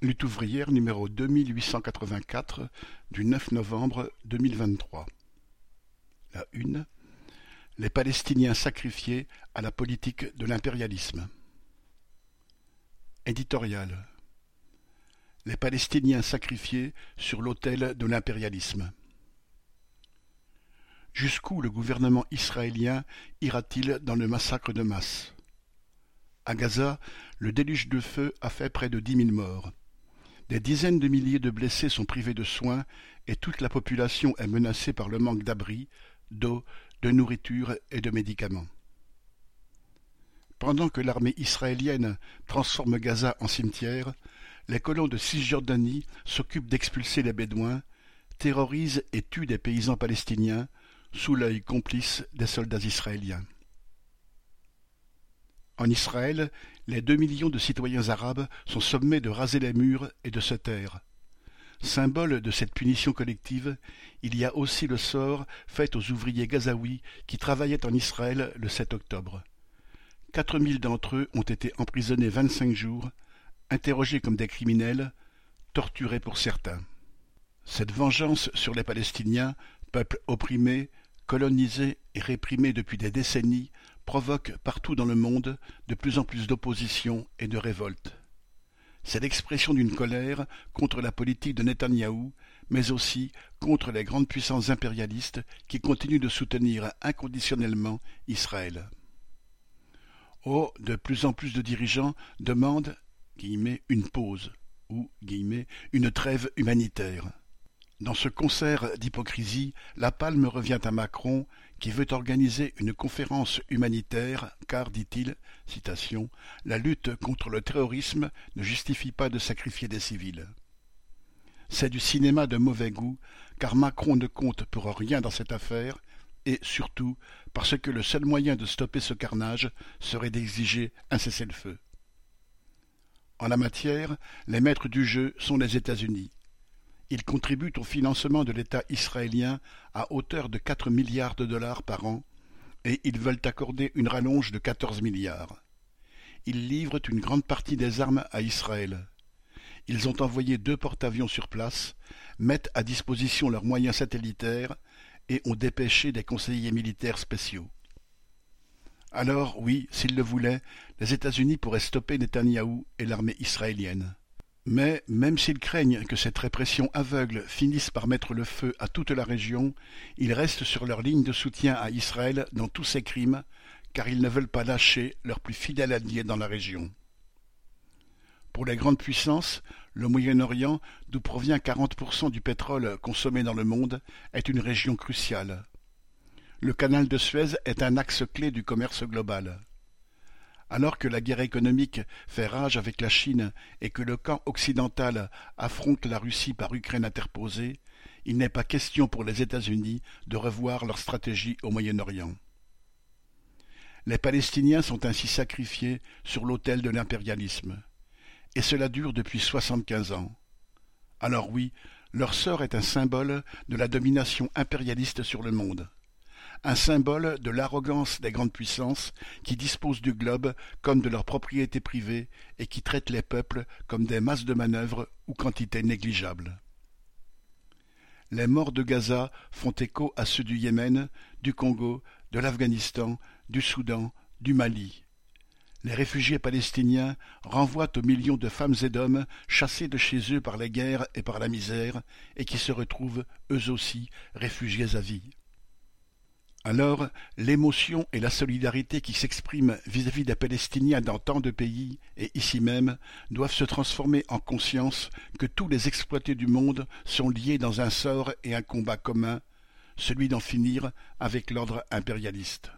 Lutte ouvrière numéro deux mille huit cent quatre-vingt-quatre du neuf novembre deux mille vingt-trois. La une. Les Palestiniens sacrifiés à la politique de l'impérialisme. Éditorial. Les Palestiniens sacrifiés sur l'autel de l'impérialisme. Jusqu'où le gouvernement israélien ira-t-il dans le massacre de masse? À Gaza, le déluge de feu a fait près de dix mille morts. Des dizaines de milliers de blessés sont privés de soins et toute la population est menacée par le manque d'abri, d'eau, de nourriture et de médicaments. Pendant que l'armée israélienne transforme Gaza en cimetière, les colons de Cisjordanie s'occupent d'expulser les Bédouins, terrorisent et tuent des paysans palestiniens, sous l'œil complice des soldats israéliens. En Israël, les deux millions de citoyens arabes sont sommés de raser les murs et de se taire. Symbole de cette punition collective, il y a aussi le sort fait aux ouvriers gazaouis qui travaillaient en Israël le 7 octobre. Quatre mille d'entre eux ont été emprisonnés vingt-cinq jours, interrogés comme des criminels, torturés pour certains. Cette vengeance sur les Palestiniens, peuple opprimé, colonisé et réprimé depuis des décennies, provoque partout dans le monde de plus en plus d'opposition et de révolte. C'est l'expression d'une colère contre la politique de Netanyahou, mais aussi contre les grandes puissances impérialistes qui continuent de soutenir inconditionnellement Israël. Oh, de plus en plus de dirigeants demandent une pause ou une trêve humanitaire. Dans ce concert d'hypocrisie, la palme revient à Macron, qui veut organiser une conférence humanitaire, car, dit-il, la lutte contre le terrorisme ne justifie pas de sacrifier des civils. C'est du cinéma de mauvais goût, car Macron ne compte pour rien dans cette affaire, et surtout parce que le seul moyen de stopper ce carnage serait d'exiger un cessez-le-feu. En la matière, les maîtres du jeu sont les États-Unis. Ils contribuent au financement de l'État israélien à hauteur de quatre milliards de dollars par an, et ils veulent accorder une rallonge de quatorze milliards. Ils livrent une grande partie des armes à Israël. Ils ont envoyé deux porte-avions sur place, mettent à disposition leurs moyens satellitaires et ont dépêché des conseillers militaires spéciaux. Alors, oui, s'ils le voulaient, les États-Unis pourraient stopper Netanyahou et l'armée israélienne. Mais même s'ils craignent que cette répression aveugle finisse par mettre le feu à toute la région, ils restent sur leur ligne de soutien à Israël dans tous ses crimes, car ils ne veulent pas lâcher leur plus fidèle allié dans la région. Pour les grandes puissances, le Moyen-Orient, d'où provient 40% du pétrole consommé dans le monde, est une région cruciale. Le canal de Suez est un axe clé du commerce global. Alors que la guerre économique fait rage avec la Chine et que le camp occidental affronte la Russie par Ukraine interposée, il n'est pas question pour les États-Unis de revoir leur stratégie au Moyen-Orient. Les Palestiniens sont ainsi sacrifiés sur l'autel de l'impérialisme. Et cela dure depuis soixante-quinze ans. Alors oui, leur sort est un symbole de la domination impérialiste sur le monde un symbole de l'arrogance des grandes puissances qui disposent du globe comme de leur propriété privée et qui traitent les peuples comme des masses de manœuvre ou quantités négligeables. Les morts de Gaza font écho à ceux du Yémen, du Congo, de l'Afghanistan, du Soudan, du Mali. Les réfugiés palestiniens renvoient aux millions de femmes et d'hommes chassés de chez eux par les guerres et par la misère et qui se retrouvent, eux aussi, réfugiés à vie. Alors, l'émotion et la solidarité qui s'expriment vis-à-vis des Palestiniens dans tant de pays, et ici même, doivent se transformer en conscience que tous les exploités du monde sont liés dans un sort et un combat commun, celui d'en finir avec l'ordre impérialiste.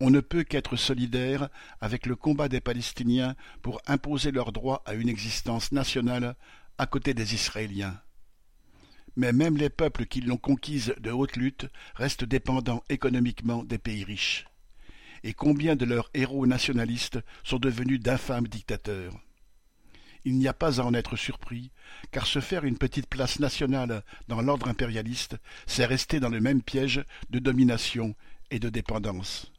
On ne peut qu'être solidaire avec le combat des Palestiniens pour imposer leur droit à une existence nationale à côté des Israéliens mais même les peuples qui l'ont conquise de haute lutte restent dépendants économiquement des pays riches. Et combien de leurs héros nationalistes sont devenus d'infâmes dictateurs Il n'y a pas à en être surpris, car se faire une petite place nationale dans l'ordre impérialiste, c'est rester dans le même piège de domination et de dépendance.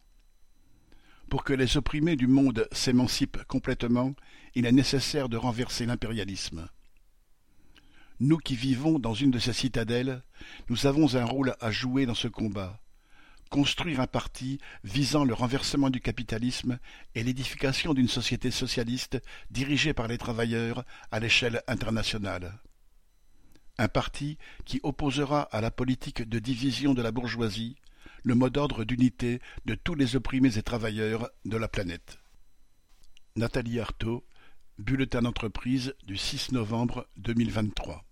Pour que les opprimés du monde s'émancipent complètement, il est nécessaire de renverser l'impérialisme. Nous qui vivons dans une de ces citadelles, nous avons un rôle à jouer dans ce combat. Construire un parti visant le renversement du capitalisme et l'édification d'une société socialiste dirigée par les travailleurs à l'échelle internationale. Un parti qui opposera à la politique de division de la bourgeoisie le mot d'ordre d'unité de tous les opprimés et travailleurs de la planète. Nathalie Arthaud, Bulletin d'entreprise du 6 novembre 2023.